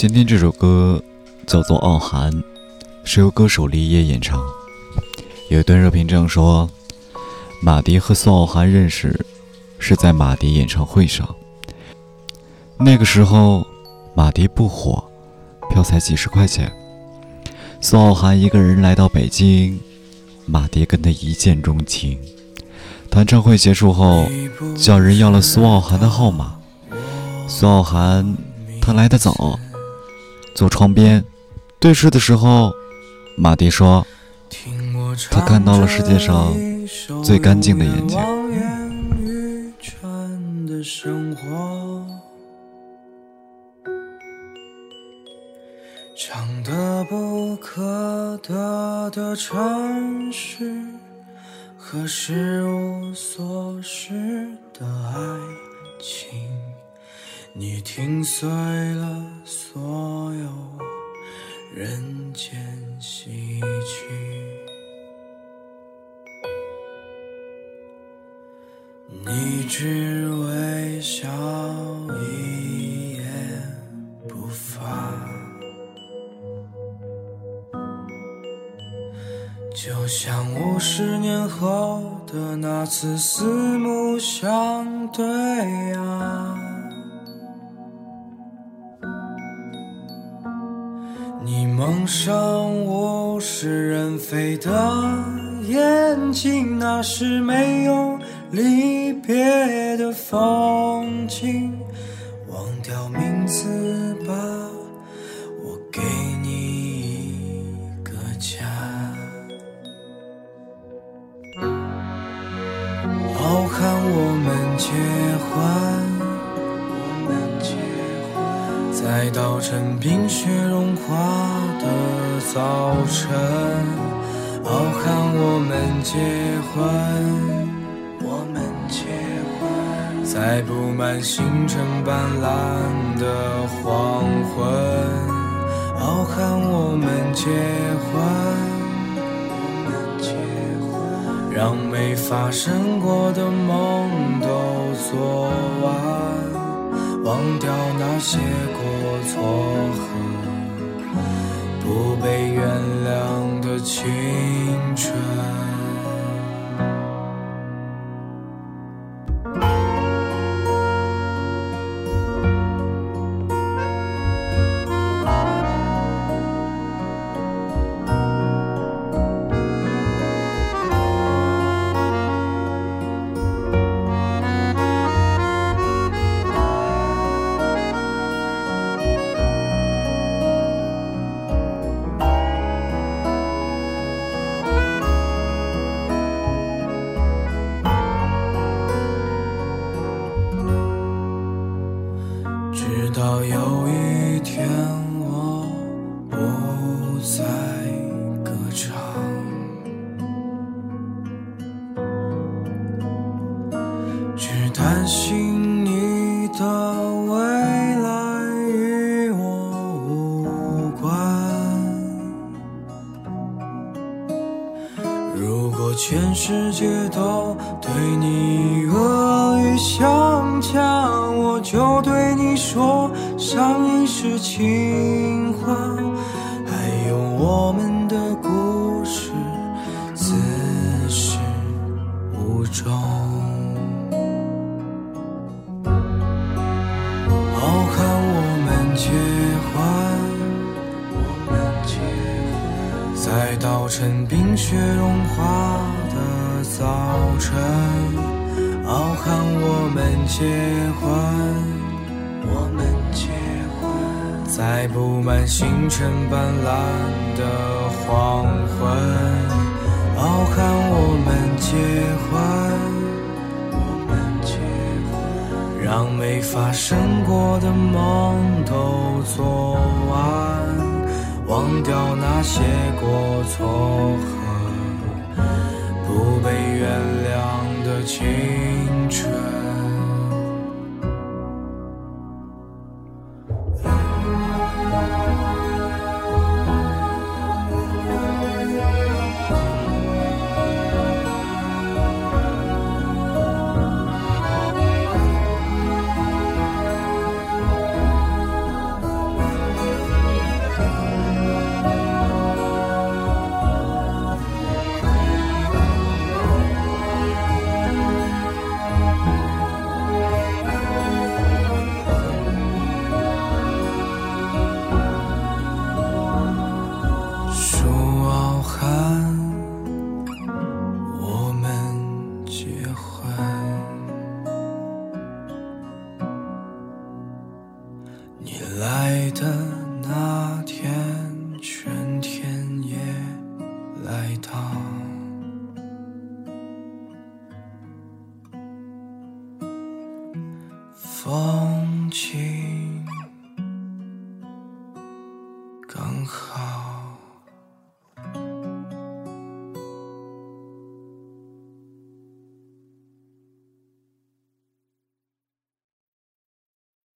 今天这首歌叫做《傲寒》，是由歌手李野演唱。有一段热评这样说：马迪和苏傲寒认识是在马迪演唱会上，那个时候马迪不火，票才几十块钱。苏傲寒一个人来到北京，马迪跟他一见钟情。弹唱会结束后，叫人要了苏傲寒的号码。苏傲寒他来得早，坐窗边对视的时候，马迪说：“他看到了世界上最干净的眼睛。”生活唱得不可得的城市和失无所失的爱情，你听碎了所有人间喜剧，你只微笑一言不发。就像五十年后的那次四目相对啊，你蒙上物是人非的眼睛，那是没有离别的风景，忘掉名字吧，我给你一个家。傲寒，我们结婚，在稻城冰雪融化的早晨。傲寒，我们结婚，我们结婚，在布满星辰斑斓的黄昏。傲寒，我们结婚。让没发生过的梦些过错和不被原谅的青春。到有一天我不再歌唱，只担心全世界都对你恶语相加，我就对你说，上一世情话，还有我们的故事，自始无终。趁冰雪融化的早晨。傲寒，我们结婚，我们结婚，在布满星辰斑斓的黄昏。傲寒，我们结婚，我们结婚，让没发生过的梦都做完，忘掉那些过错和不被原谅的青春。风景刚好。